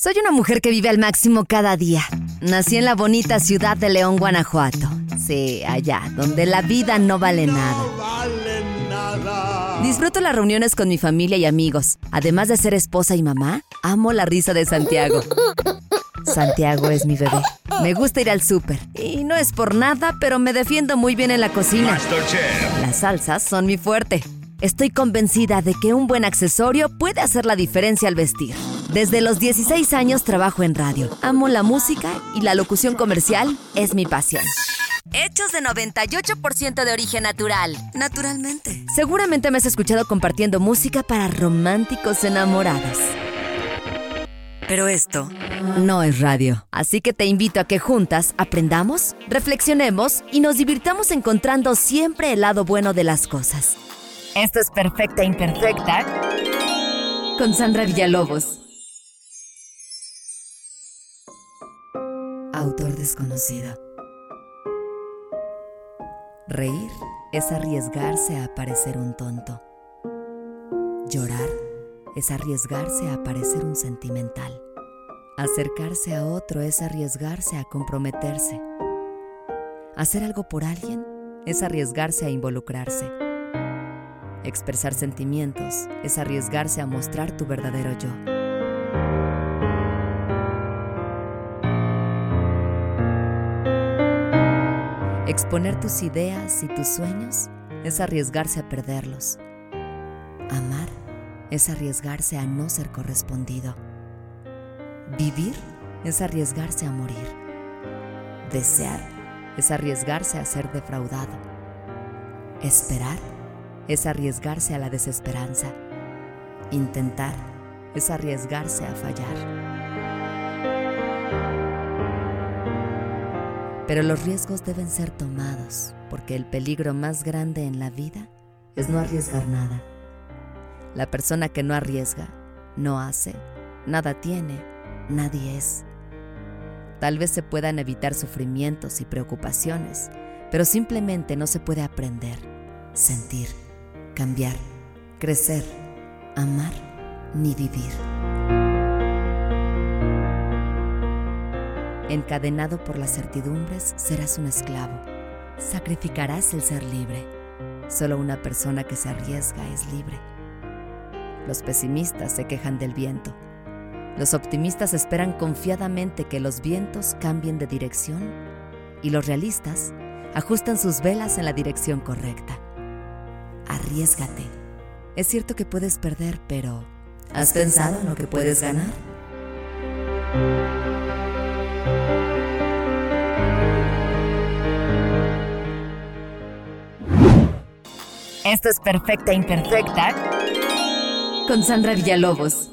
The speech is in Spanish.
Soy una mujer que vive al máximo cada día. Nací en la bonita ciudad de León, Guanajuato. Sí, allá, donde la vida no vale nada. Disfruto las reuniones con mi familia y amigos. Además de ser esposa y mamá, amo la risa de Santiago. Santiago es mi bebé. Me gusta ir al súper. Y no es por nada, pero me defiendo muy bien en la cocina. Las salsas son mi fuerte. Estoy convencida de que un buen accesorio puede hacer la diferencia al vestir. Desde los 16 años trabajo en radio. Amo la música y la locución comercial es mi pasión. Hechos de 98% de origen natural. Naturalmente. Seguramente me has escuchado compartiendo música para románticos enamorados. Pero esto no es radio. Así que te invito a que juntas aprendamos, reflexionemos y nos divirtamos encontrando siempre el lado bueno de las cosas. Esto es Perfecta Imperfecta con Sandra Villalobos. Desconocido. Reír es arriesgarse a parecer un tonto. Llorar es arriesgarse a parecer un sentimental. Acercarse a otro es arriesgarse a comprometerse. Hacer algo por alguien es arriesgarse a involucrarse. Expresar sentimientos es arriesgarse a mostrar tu verdadero yo. Exponer tus ideas y tus sueños es arriesgarse a perderlos. Amar es arriesgarse a no ser correspondido. Vivir es arriesgarse a morir. Desear es arriesgarse a ser defraudado. Esperar es arriesgarse a la desesperanza. Intentar es arriesgarse a fallar. Pero los riesgos deben ser tomados, porque el peligro más grande en la vida es no arriesgar nada. La persona que no arriesga, no hace, nada tiene, nadie es. Tal vez se puedan evitar sufrimientos y preocupaciones, pero simplemente no se puede aprender, sentir, cambiar, crecer, amar ni vivir. Encadenado por las certidumbres, serás un esclavo. Sacrificarás el ser libre. Solo una persona que se arriesga es libre. Los pesimistas se quejan del viento. Los optimistas esperan confiadamente que los vientos cambien de dirección y los realistas ajustan sus velas en la dirección correcta. Arriesgate. Es cierto que puedes perder, pero ¿has pensado en lo que puedes ganar? Esto es Perfecta Imperfecta con Sandra Villalobos.